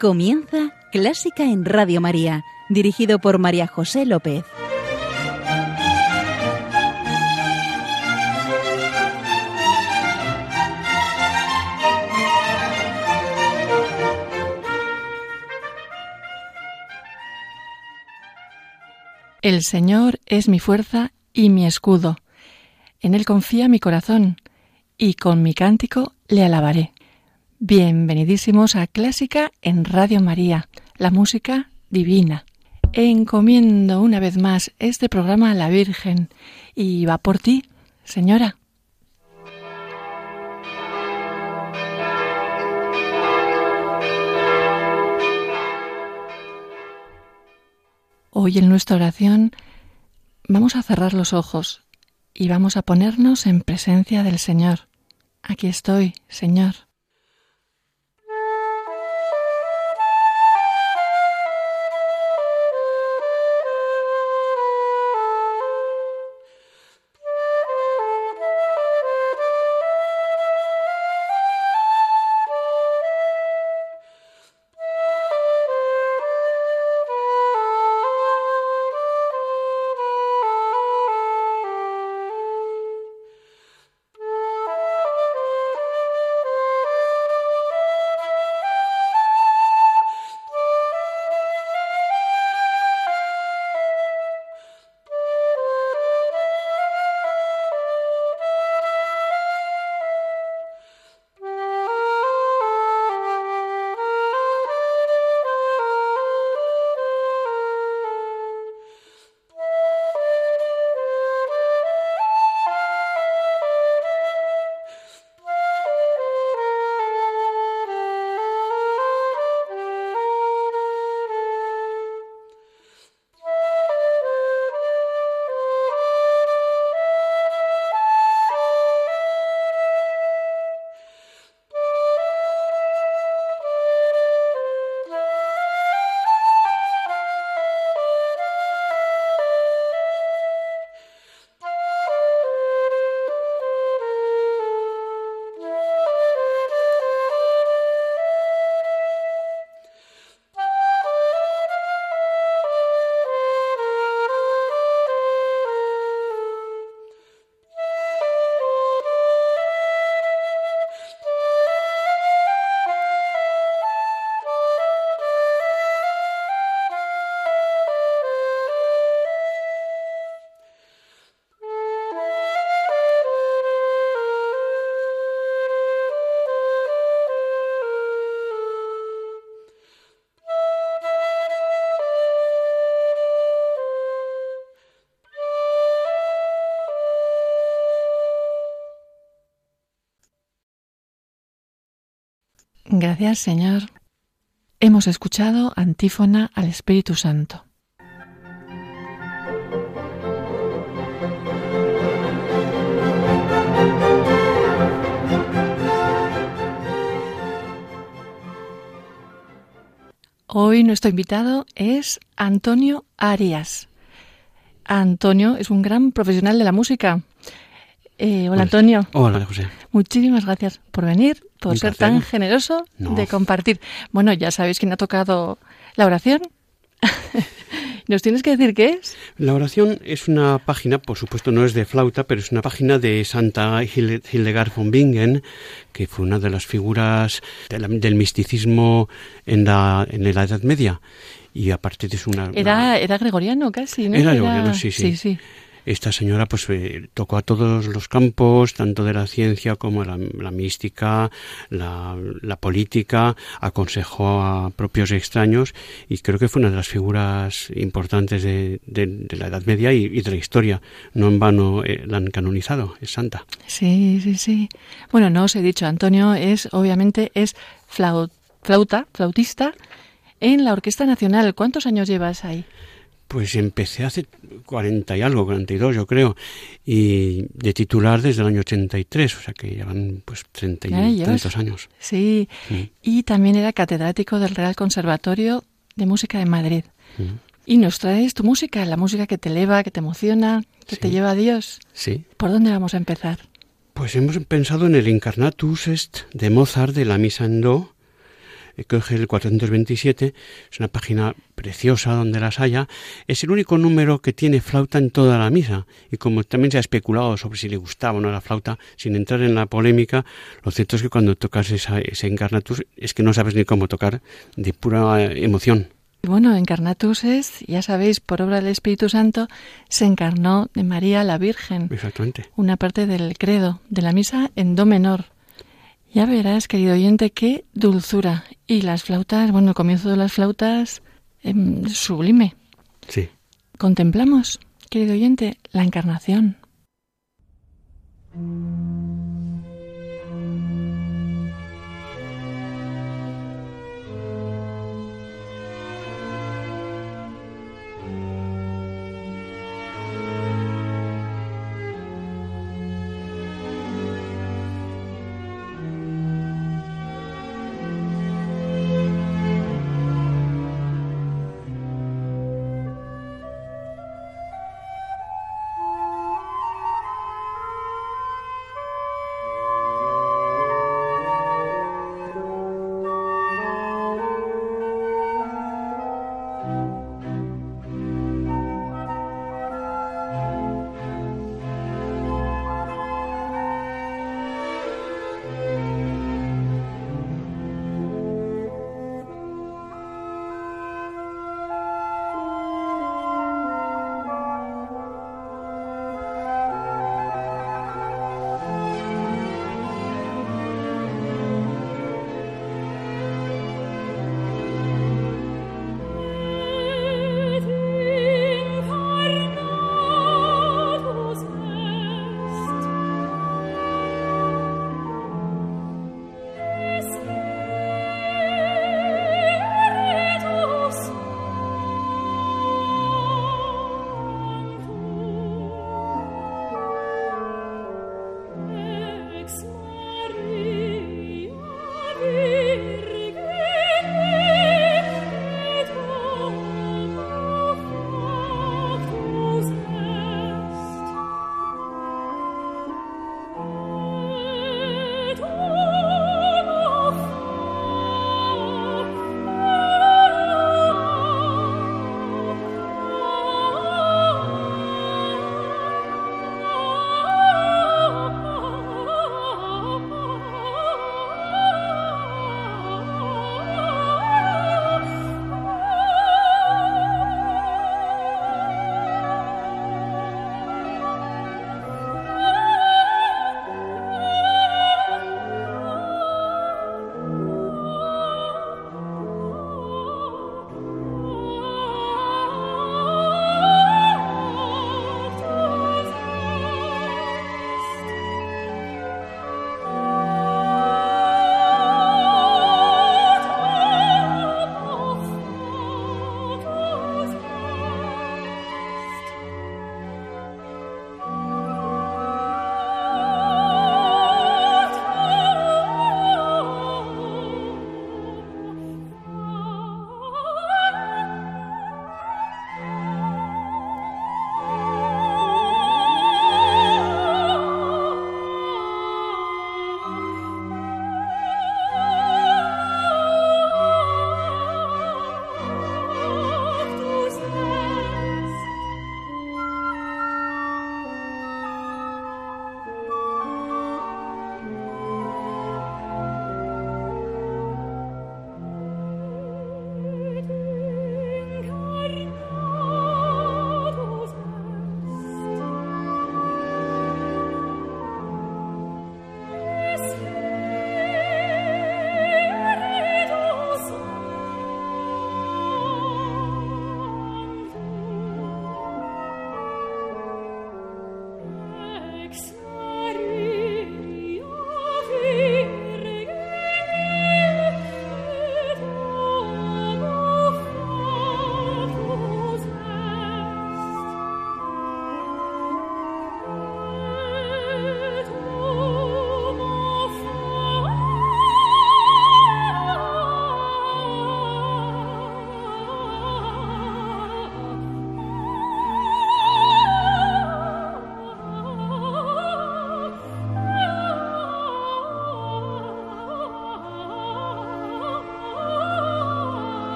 Comienza Clásica en Radio María, dirigido por María José López. El Señor es mi fuerza y mi escudo. En Él confía mi corazón, y con mi cántico le alabaré. Bienvenidísimos a Clásica en Radio María, la música divina. Encomiendo una vez más este programa a la Virgen y va por ti, señora. Hoy en nuestra oración vamos a cerrar los ojos y vamos a ponernos en presencia del Señor. Aquí estoy, Señor. Gracias, Señor. Hemos escuchado antífona al Espíritu Santo. Hoy nuestro invitado es Antonio Arias. Antonio es un gran profesional de la música. Eh, hola Antonio. Hola José. Muchísimas gracias por venir, por ser tan generoso de compartir. Bueno, ya sabéis quién ha tocado la oración. ¿Nos tienes que decir qué es? La oración es una página, por supuesto no es de flauta, pero es una página de Santa Hildegard von Bingen, que fue una de las figuras del misticismo en la, en la Edad Media. Y aparte de una... Era, era gregoriano casi, ¿no? Era, gregoriano, sí, sí. sí, sí esta señora pues eh, tocó a todos los campos, tanto de la ciencia como la, la mística, la, política, aconsejó a propios extraños y creo que fue una de las figuras importantes de, la Edad Media y, y, de la historia. No en vano eh, la han canonizado, es santa. Sí, sí, sí. Bueno, no os he dicho, Antonio es, obviamente, es flauta, flautista en la Orquesta Nacional. ¿Cuántos años llevas ahí? Pues empecé hace 40 y algo, 42 yo creo, y de titular desde el año 83, o sea que llevan pues 30 y tantos años. Sí. y también era catedrático del Real Conservatorio de Música de Madrid. Y nos traes tu música, la música que te eleva, que te emociona, que te lleva a Dios. Sí. ¿Por dónde vamos a empezar? Pues hemos pensado en el Incarnatus Est de Mozart de la Misa en Do, coge el 427, es una página preciosa donde las haya, es el único número que tiene flauta en toda la misa. Y como también se ha especulado sobre si le gustaba o no la flauta, sin entrar en la polémica, lo cierto es que cuando tocas esa, ese Encarnatus es que no sabes ni cómo tocar de pura emoción. Bueno, Encarnatus es, ya sabéis, por obra del Espíritu Santo, se encarnó de María la Virgen. Exactamente. Una parte del credo, de la misa en do menor. Ya verás, querido oyente, qué dulzura. Y las flautas, bueno, el comienzo de las flautas, em, sublime. Sí. Contemplamos, querido oyente, la encarnación.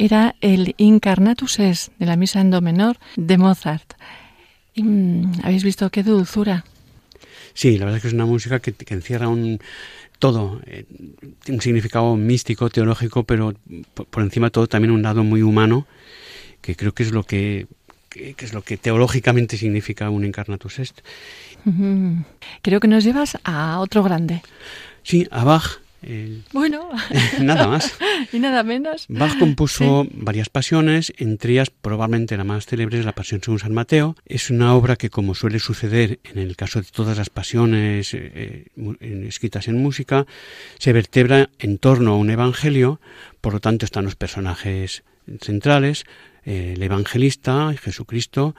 Era el Incarnatus es de la misa en do menor de Mozart. Mm, ¿Habéis visto qué dulzura? Sí, la verdad es que es una música que, encierra un todo, eh, un significado místico, teológico, pero por, encima de todo también un lado muy humano, que creo que es lo que, es lo que teológicamente significa un Incarnatus est. Creo que nos llevas a otro grande. Sí, a Bach, bueno, nada más. y nada menos. Bach compuso varias pasiones, entre ellas probablemente la más célebre es la Pasión según San Mateo. Es una obra que, como suele suceder en el caso de todas las pasiones eh, eh, escritas en música, se vertebra en torno a un evangelio, por lo tanto están los personajes centrales, eh, el evangelista, Jesucristo,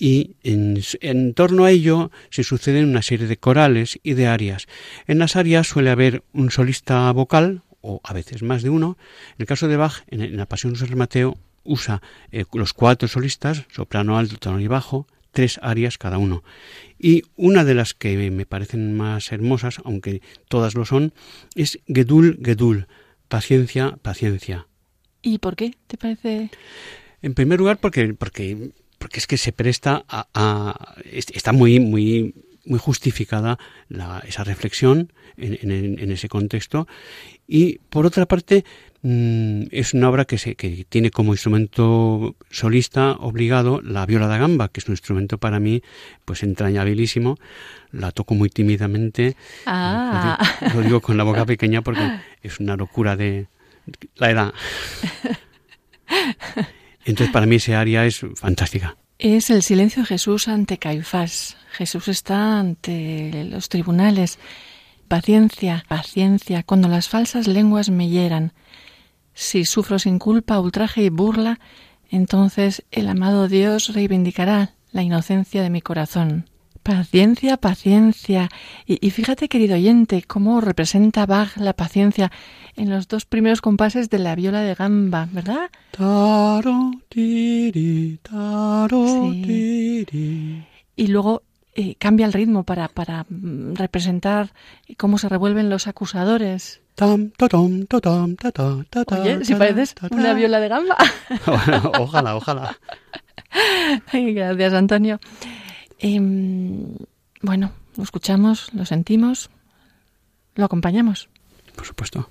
y en, torno a ello se suceden una serie de corales y de arias. En las arias suele haber un solista vocal, o a veces más de uno. En el caso de Bach, en, la Pasión de San Mateo, usa eh, los cuatro solistas, soprano alto, tono y bajo, tres arias cada uno. Y una de las que me parecen más hermosas, aunque todas lo son, es Gedul, Gedul, paciencia, paciencia. ¿Y por qué te parece? En primer lugar, porque, porque porque es que se presta a, está muy muy muy justificada esa reflexión en, ese contexto. Y por otra parte mm, es una obra que, se, que tiene como instrumento solista obligado la viola da gamba que es un instrumento para mí pues entrañabilísimo. La toco muy tímidamente. Ah. lo digo con la boca pequeña porque es una locura de la edad Entonces para mí ese área es fantástica. Es el silencio de Jesús ante Caifás. Jesús está ante los tribunales. Paciencia, paciencia, cuando las falsas lenguas me hieran. Si sufro sin culpa, ultraje y burla, entonces el amado Dios reivindicará la inocencia de mi corazón. Paciencia, paciencia. Y, fíjate, querido oyente, cómo representa Bach la paciencia en los dos primeros compases de la viola de gamba, ¿verdad? Y luego eh, cambia el ritmo para, para mm, representar cómo se revuelven los acusadores. Oye, si pareces una viola de gamba. ojalá, ojalá. gracias, Antonio. Em, bueno, lo escuchamos, lo sentimos, lo acompañamos. Por supuesto.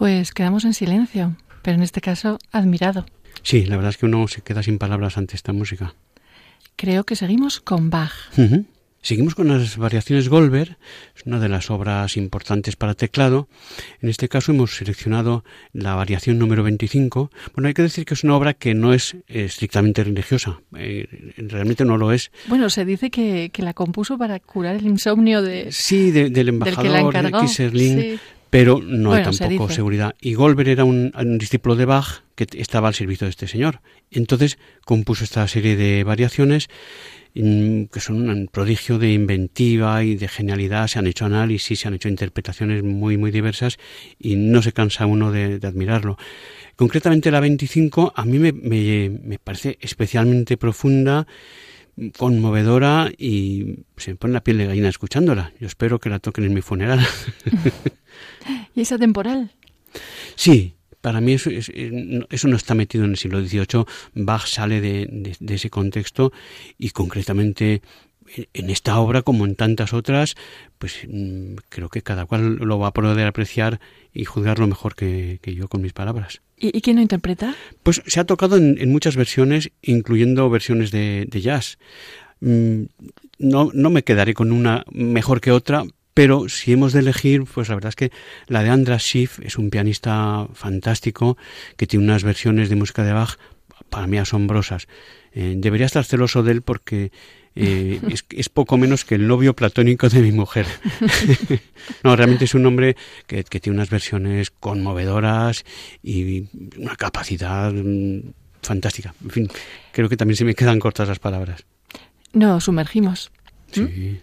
Pues quedamos en silencio, pero en este caso admirado. Sí, la verdad es que uno se queda sin palabras ante esta música. Creo que seguimos con Bach. Seguimos con las variaciones Goldberg, es una de las obras importantes para teclado. En este caso hemos seleccionado la variación número 25. Bueno, hay que decir que es una obra que no es estrictamente religiosa, eh, realmente no lo es. Bueno, se dice que, la compuso para curar el insomnio de, sí, del embajador de Kisserling, pero no hay tampoco seguridad. Y Goldberg era un, discípulo de Bach que estaba al servicio de este señor. Entonces compuso esta serie de variaciones mm, que son un prodigio de inventiva y de genialidad. Se han hecho análisis, se han hecho interpretaciones muy, muy diversas y no se cansa uno de, admirarlo. Concretamente la 25 a mí me, me parece especialmente profunda conmovedora y se me pone la piel de gallina escuchándola. Yo espero que la toquen en mi funeral. ¿Y esa temporal? Sí, para mí eso, eso, no está metido en el siglo XVIII. Bach sale de, ese contexto y concretamente en esta obra, como en tantas otras, pues mm, creo que cada cual lo va a poder apreciar y juzgarlo mejor que yo con mis palabras. ¿Y, quién lo interpreta? Pues se ha tocado en, muchas versiones, incluyendo versiones de, jazz. Mm, no, no me quedaré con una mejor que otra, pero si hemos de elegir, pues la verdad es que la de Andras Schiff es un pianista fantástico que tiene unas versiones de música de Bach para mí asombrosas. Eh, debería estar celoso de él porque eh, es, poco menos que el novio platónico de mi mujer. no, realmente es un hombre que, tiene unas versiones conmovedoras y una capacidad mm, fantástica. En fin, creo que también se me quedan cortas las palabras. Nos sumergimos. Sí.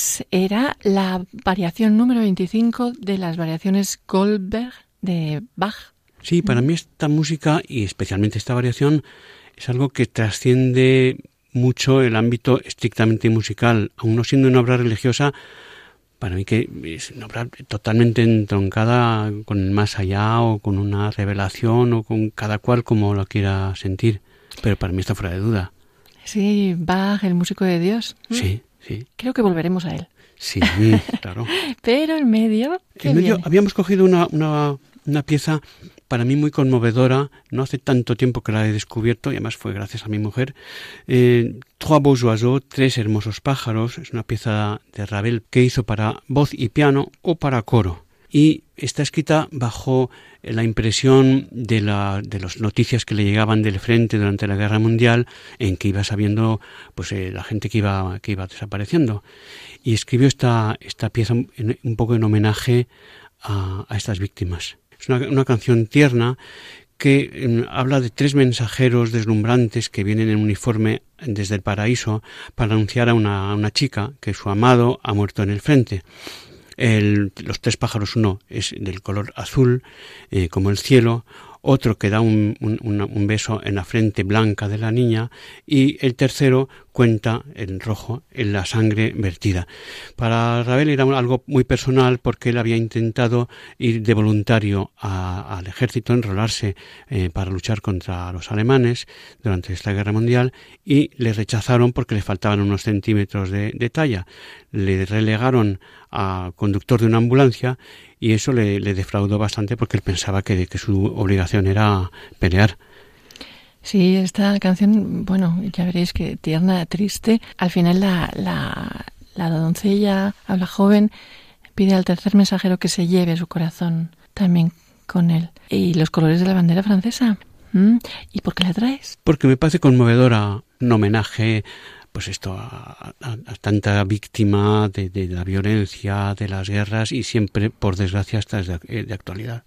Pues era la variación número 25 de las variaciones Goldberg de Bach. Sí, para mí esta música y especialmente esta variación es algo que trasciende mucho el ámbito estrictamente musical, aun no siendo una obra religiosa, para mí que es una obra totalmente entroncada con el más allá o con una revelación o con cada cual como lo quiera sentir, pero para mí está fuera de duda. Sí, Bach, el músico de Dios. Sí, sí. Creo que volveremos a él. Sí, claro. pero en medio... En medio habíamos cogido una, una, una pieza para mí muy conmovedora, no hace tanto tiempo que la he descubierto y además fue gracias a mi mujer. Eh, Trois beaux oiseaux, Tres hermosos pájaros, es una pieza de Ravel que hizo para voz y piano o para coro. Y está escrita bajo la impresión de, la, de las noticias que le llegaban del frente durante la Guerra Mundial, en que iba sabiendo pues, eh, la gente que iba, que iba desapareciendo. Y escribió esta, esta pieza un poco en homenaje a estas víctimas. Es una, canción tierna que mm, habla de tres mensajeros deslumbrantes que vienen en uniforme desde el paraíso para anunciar a una, chica que su amado ha muerto en el frente. Los tres pájaros, uno es del color azul, eh, como el cielo, otro que da un, beso en la frente blanca de la niña y el tercero cuenta en rojo en la sangre vertida. Para Ravel era algo muy personal porque él había intentado ir de voluntario al ejército, enrolarse eh, para luchar contra los alemanes durante esta guerra mundial y le rechazaron porque le faltaban unos centímetros de, talla. Le relegaron a conductor de una ambulancia y eso le, defraudó bastante porque él pensaba que su obligación era pelear. Sí, esta canción, bueno, ya veréis que tierna, triste. Al final la, la, la doncella habla joven, pide al tercer mensajero que se lleve su corazón también con él. Y los colores de la bandera francesa. ¿Y por qué la traes? Porque me parece conmovedora un homenaje pues esto a, tanta víctima de, la violencia, de las guerras y siempre, por desgracia, hasta de, de actualidad.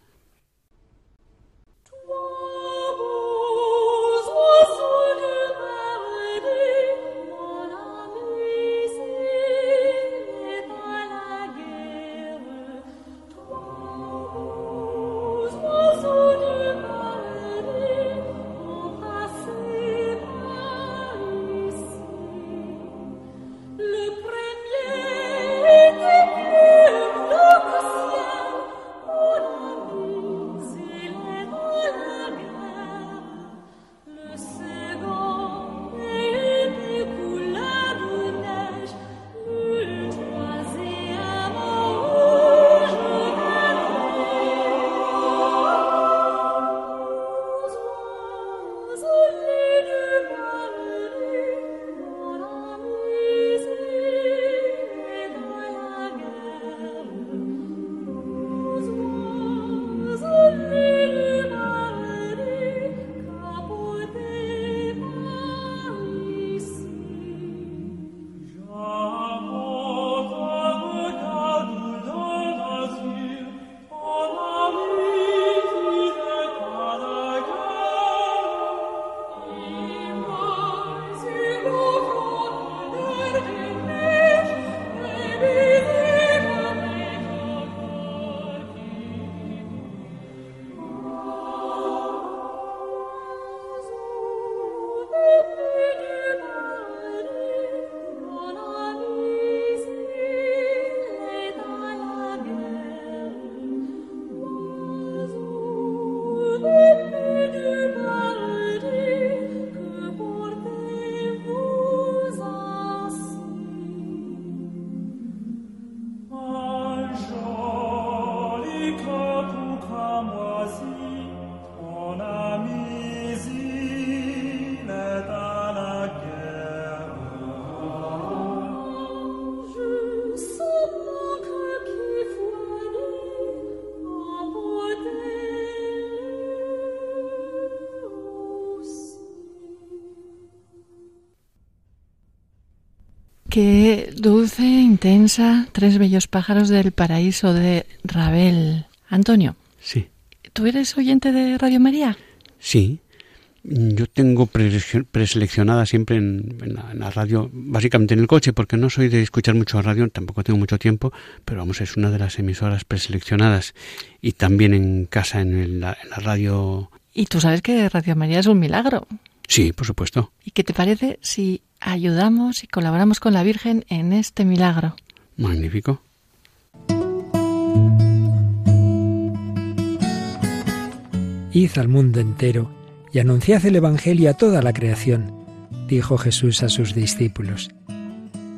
Qué dulce, intensa, tres bellos pájaros del paraíso de Ravel. Antonio. Sí. ¿Tú eres oyente de Radio María? Sí. Yo tengo preseleccionada siempre en, la, radio, básicamente en el coche, porque no soy de escuchar mucho radio, tampoco tengo mucho tiempo, pero vamos, es una de las emisoras preseleccionadas. Y también en casa, en la radio. Y tú sabes que Radio María es un milagro. Sí, por supuesto. ¿Y qué te parece si ayudamos y colaboramos con la Virgen en este milagro? Magnífico. Id al mundo entero y anunciad el Evangelio a toda la creación, dijo Jesús a sus discípulos.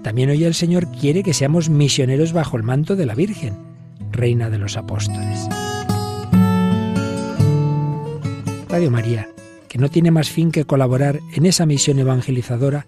También hoy el Señor quiere que seamos misioneros bajo el manto de la Virgen, Reina de los Apóstoles. Radio María, que no tiene más fin que colaborar en esa misión evangelizadora,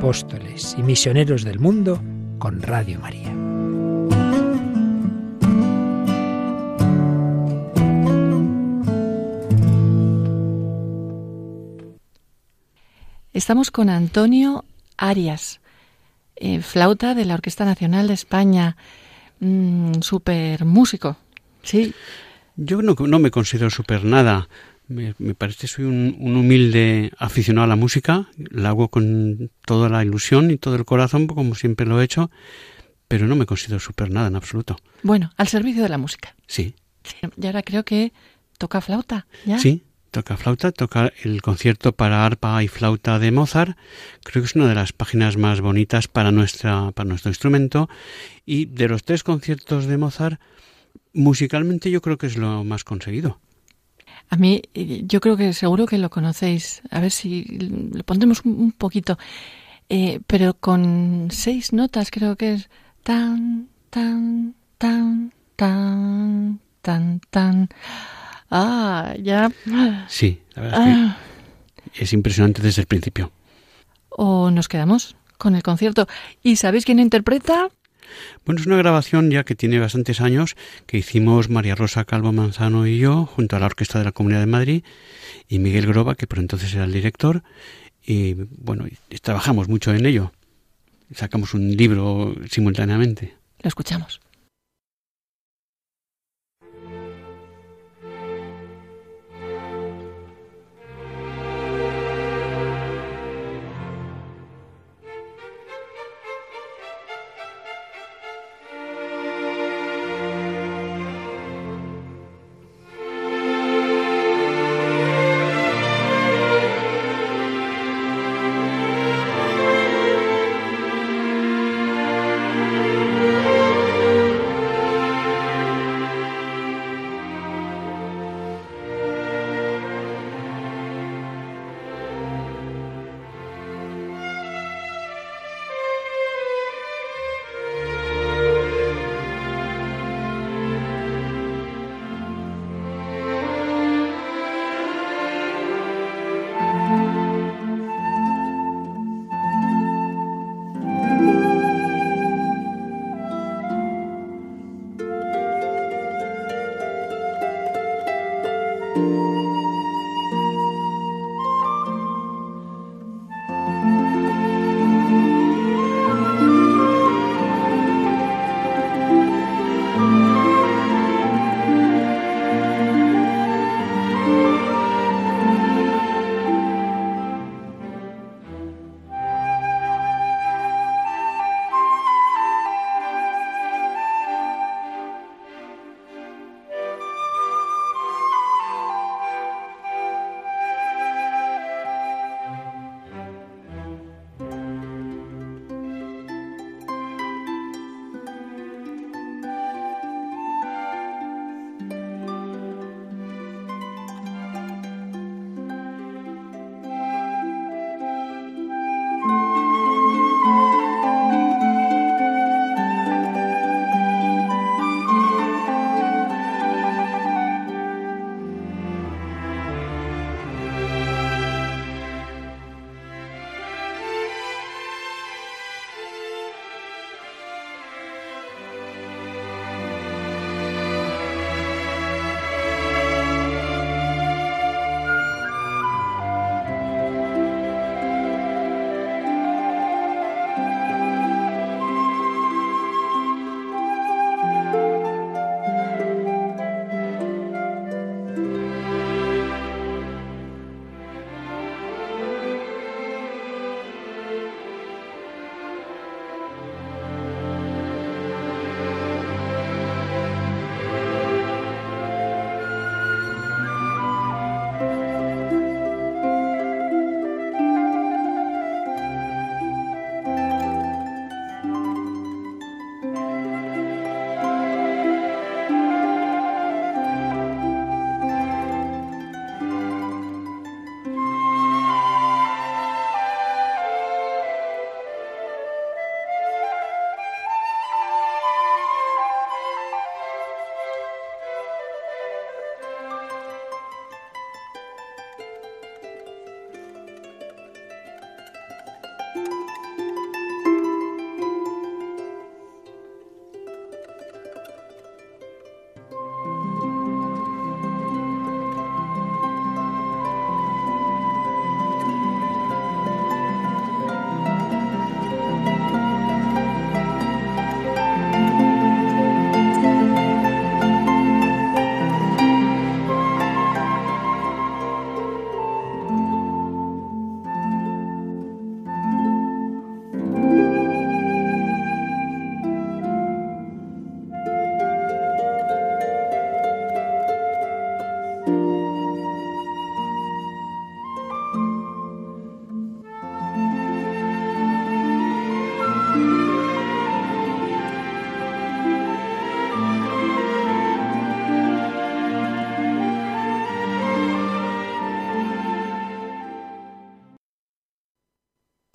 Apóstoles y misioneros del mundo con Radio María. Estamos con Antonio Arias, eh, flauta de la Orquesta Nacional de España, mm, super músico, ¿sí? Yo no, no me considero super nada. Me, parece que soy un, humilde aficionado a la música, la hago con toda la ilusión y todo el corazón, como siempre lo he hecho, pero no me considero super nada en absoluto. Bueno, al servicio de la música. Sí. y ahora creo que toca flauta, ¿ya? Sí, toca flauta, toca el concierto para arpa y flauta de Mozart. Creo que es una de las páginas más bonitas para, nuestra, para nuestro instrumento. Y de los tres conciertos de Mozart, musicalmente yo creo que es lo más conseguido. A mí, yo creo que seguro que lo conocéis. A ver si lo pondremos un poquito. Eh, pero con seis notas creo que es tan, tan, tan, tan, tan, tan. Ah, ya. Sí, la verdad es que ah. es impresionante desde el principio. ¿O nos quedamos con el concierto? ¿Y sabéis quién interpreta? Bueno, es una grabación ya que tiene bastantes años que hicimos María Rosa Calvo Manzano y yo junto a la Orquesta de la Comunidad de Madrid y Miguel Groba, que por entonces era el director. Y bueno, trabajamos mucho en ello. Sacamos un libro simultáneamente. Lo escuchamos.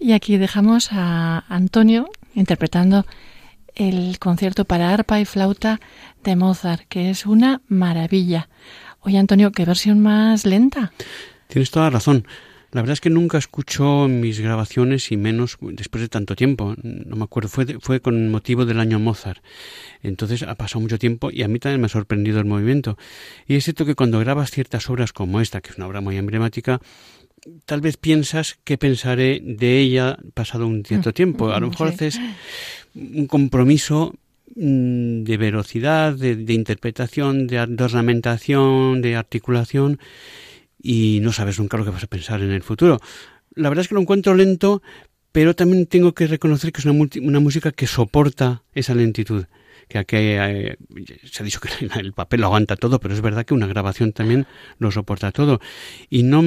Y aquí dejamos a Antonio interpretando el concierto para arpa y flauta de Mozart, que es una maravilla. Oye, Antonio, ¿qué versión más lenta? Tienes toda razón. La verdad es que nunca escucho mis grabaciones y menos después de tanto tiempo. No me acuerdo, fue, fue con motivo del año Mozart. Entonces ha pasado mucho tiempo y a mí también me ha sorprendido el movimiento. Y es cierto que cuando grabas ciertas obras como esta, que es una obra muy emblemática, tal vez piensas que pensaré de ella pasado un cierto mm, tiempo. A lo mejor haces un compromiso mm, de velocidad, de, interpretación, de, ornamentación, de articulación y no sabes nunca lo que vas a pensar en el futuro. La verdad es que lo encuentro lento, pero también tengo que reconocer que es una, una música que soporta esa lentitud que aquí eh, se ha dicho que el papel lo aguanta todo, pero es verdad que una grabación también lo soporta todo. Y no,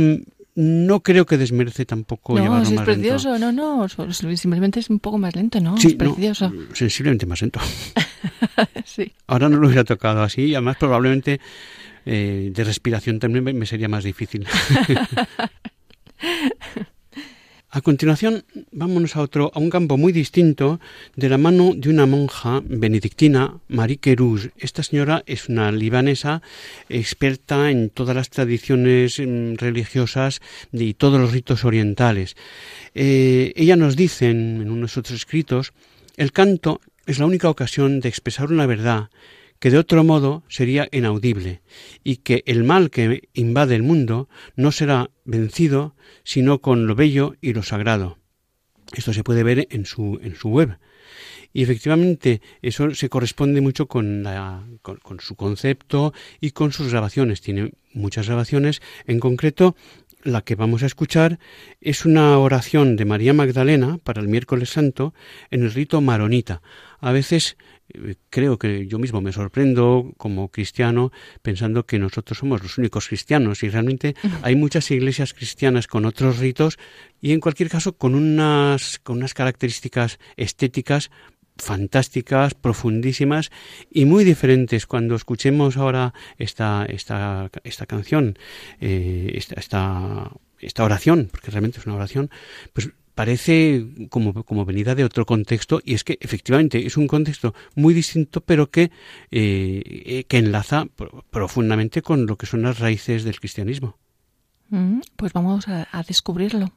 no creo que desmerece tampoco no, llevarlo si es precioso, no, no, simplemente es un poco más lento, ¿no? es precioso. sensiblemente más lento. sí. Ahora no lo hubiera tocado así, y además probablemente eh, de respiración también me sería más difícil. A continuación, vámonos a otro, a un campo muy distinto, de la mano de una monja benedictina, Marie Kerouge. Esta señora es una libanesa experta en todas las tradiciones mm, religiosas y todos los ritos orientales. Eh, ella nos dice en, en unos otros escritos, el canto es la única ocasión de expresar una verdad que de otro modo sería inaudible, y que el mal que invade el mundo no será vencido sino con lo bello y lo sagrado. Esto se puede ver en su, en su web. Y efectivamente eso se corresponde mucho con, la, con, su concepto y con sus grabaciones. Tiene muchas grabaciones. En concreto, la que vamos a escuchar es una oración de María Magdalena para el miércoles santo en el rito maronita. A veces creo que yo mismo me sorprendo como cristiano pensando que nosotros somos los únicos cristianos y realmente hay muchas iglesias cristianas con otros ritos y en cualquier caso con unas, con unas características estéticas fantásticas, profundísimas y muy diferentes. Cuando escuchemos ahora esta, esta, esta canción, eh, esta, esta, esta oración, porque realmente es una oración, pues parece como, como, venida de otro contexto y es que efectivamente es un contexto muy distinto pero que, eh, que enlaza profundamente con lo que son las raíces del cristianismo. Mm, pues vamos a descubrirlo.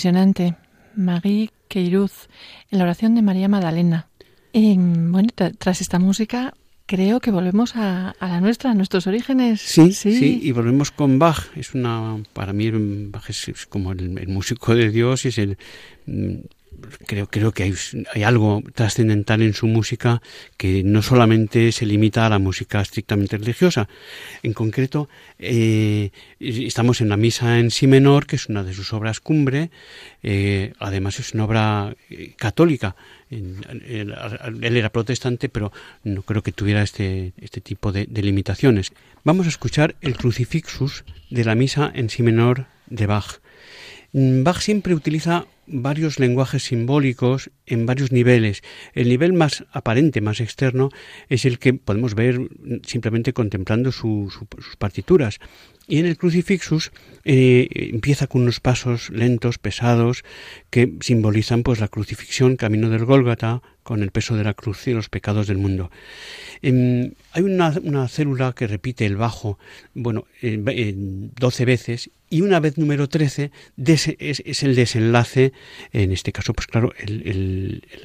Impresionante. Marie Queiruz, en la oración de María Magdalena. Y, bueno, tras esta música, creo que volvemos a, la nuestra, a nuestros orígenes. Sí, sí, y volvemos con Bach. Es una, para mí, Bach es, como el, el, músico de Dios y es el mm, creo, creo que hay, algo trascendental en su música que no solamente se limita a la música estrictamente religiosa. En concreto, eh, estamos en la misa en si menor, que es una de sus obras cumbre. Eh, además es una obra eh, católica. Él era protestante, pero no creo que tuviera este, este tipo de, de limitaciones. Vamos a escuchar el Crucifixus de la misa en si menor de Bach. Bach siempre utiliza varios lenguajes simbólicos en varios niveles. El nivel más aparente, más externo, es el que podemos ver simplemente contemplando sus partituras. Y en el crucifixus eh, empieza con unos pasos lentos, pesados, que simbolizan pues la crucifixión, camino del Gólgata, con el peso de la cruz y los pecados del mundo. Em, hay una, célula que repite el bajo, bueno, doce veces y una vez número 13 es, el desenlace, en este caso, pues claro,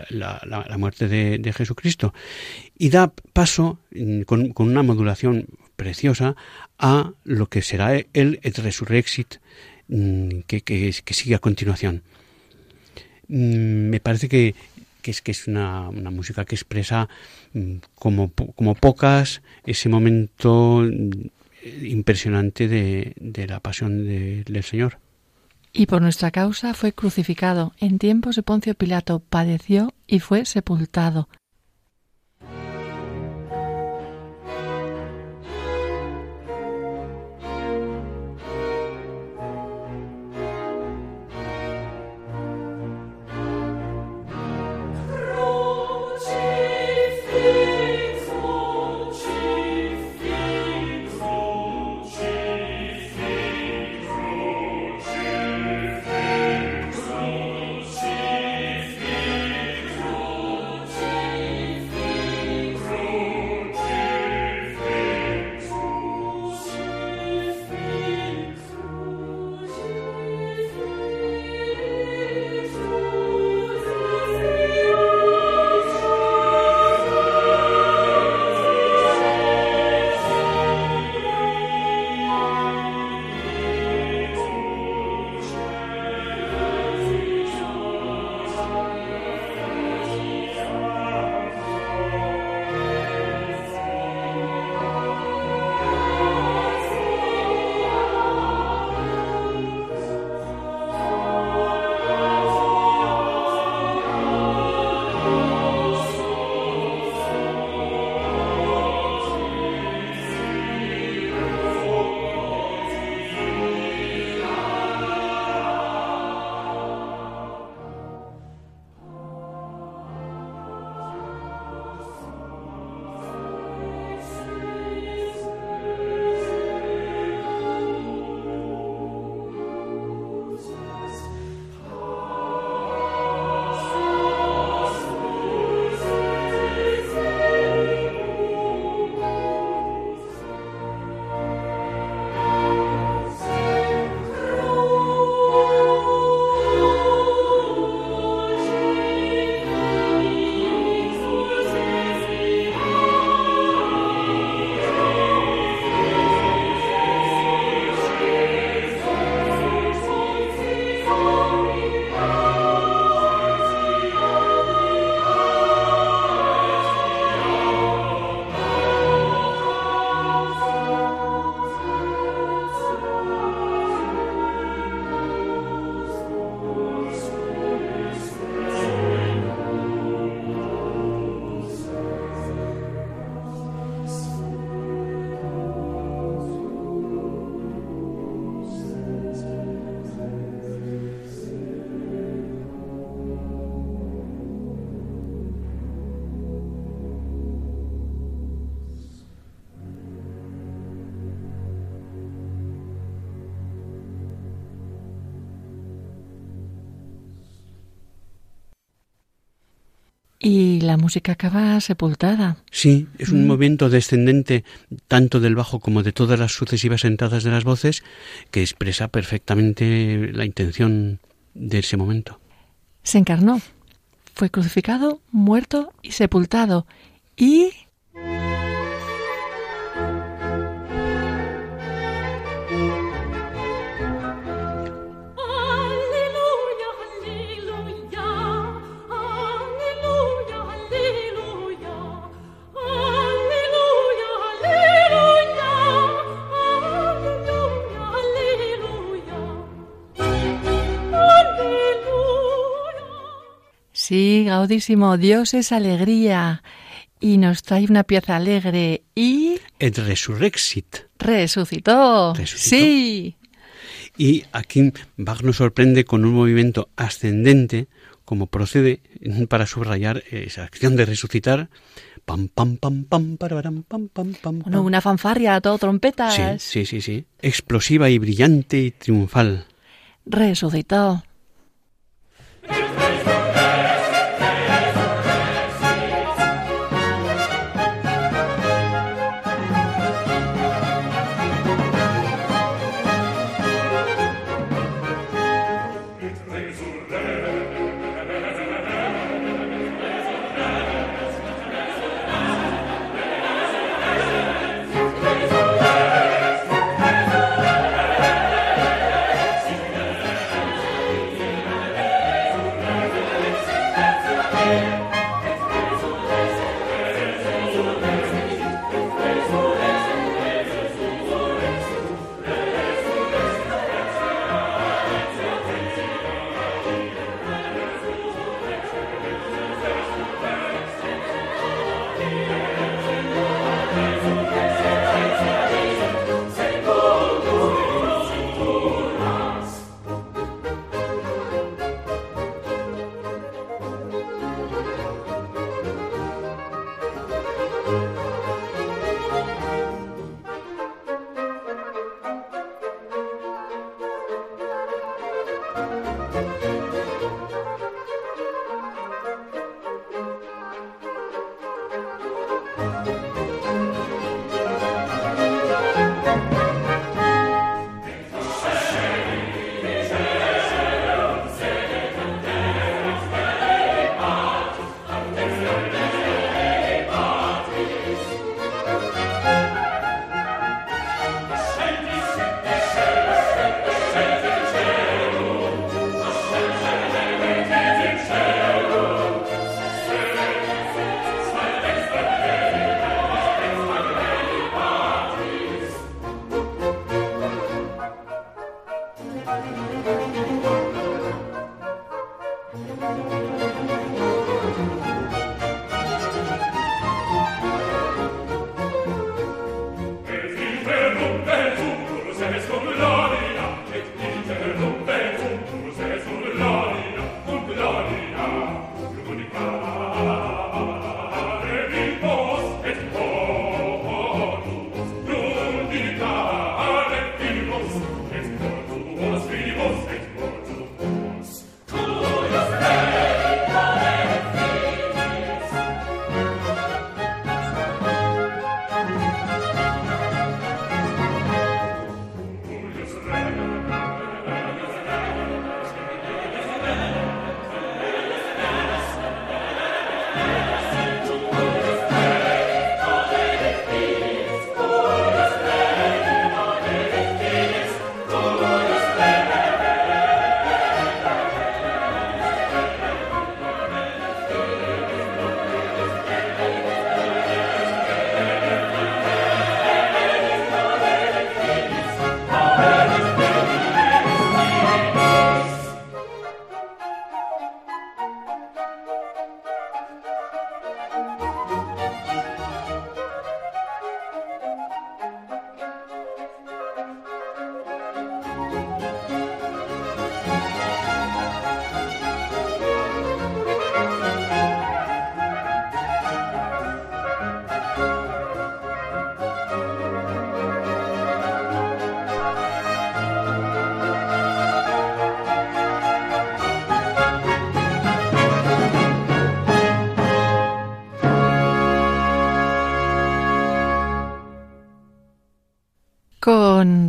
la, muerte de, Jesucristo. Y da paso con, una modulación preciosa a lo que será el resurrexit mm, que, que, sigue a continuación. Mm, me parece que, es, que es una, música que expresa como, como pocas ese momento impresionante de, la pasión del Señor. Y por nuestra causa fue crucificado. En tiempos de Poncio Pilato padeció y fue sepultado. La música acaba sepultada. Sí, es un mm. movimiento descendente tanto del bajo como de todas las sucesivas entradas de las voces que expresa perfectamente la intención de ese momento. Se encarnó, fue crucificado, muerto y sepultado. Y Sí, gaudísimo, Dios es alegría y nos trae una pieza alegre y... Et resurrexit. Resucitó. Sí. Y aquí Bach nos sorprende con un movimiento ascendente, como procede para subrayar esa acción de resucitar. Pam, pam, pam, pam, pam, pam, pam, pam. Bueno, una fanfarria, todo trompetas. Sí, sí, sí, sí. Explosiva y brillante y triunfal. Resucitó.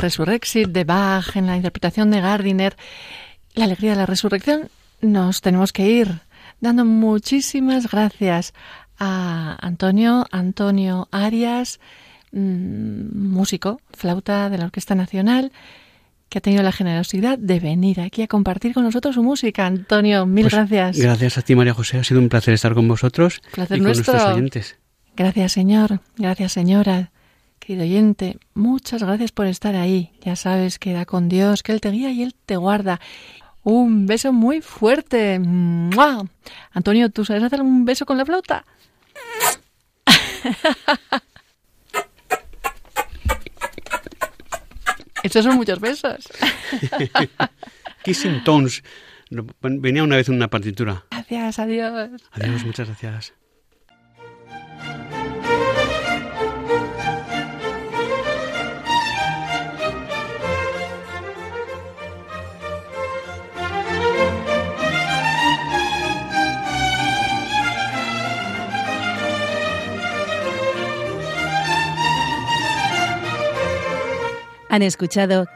Resurrexit de Bach, en la interpretación de Gardiner, la alegría de la resurrección, nos tenemos que ir dando muchísimas gracias a Antonio, Antonio Arias, mm, músico, flauta de la Orquesta Nacional, que ha tenido la generosidad de venir aquí a compartir con nosotros su música. Antonio, mil Pues, gracias. Gracias a ti, María José. Ha sido un placer estar con vosotros Placer y con nuestro. nuestros oyentes. Gracias, señor. Gracias, señora. Querido oyente, muchas gracias por estar ahí. Ya sabes que da con Dios, que Él te guía y Él te guarda. Un beso muy fuerte. ¡Mua! Antonio, ¿tú sabes hacer un beso con la flauta? Estos son muchos besos. Kissing Tones. Venía una vez en una partitura. Gracias, adiós. Adiós, muchas gracias. Han escuchado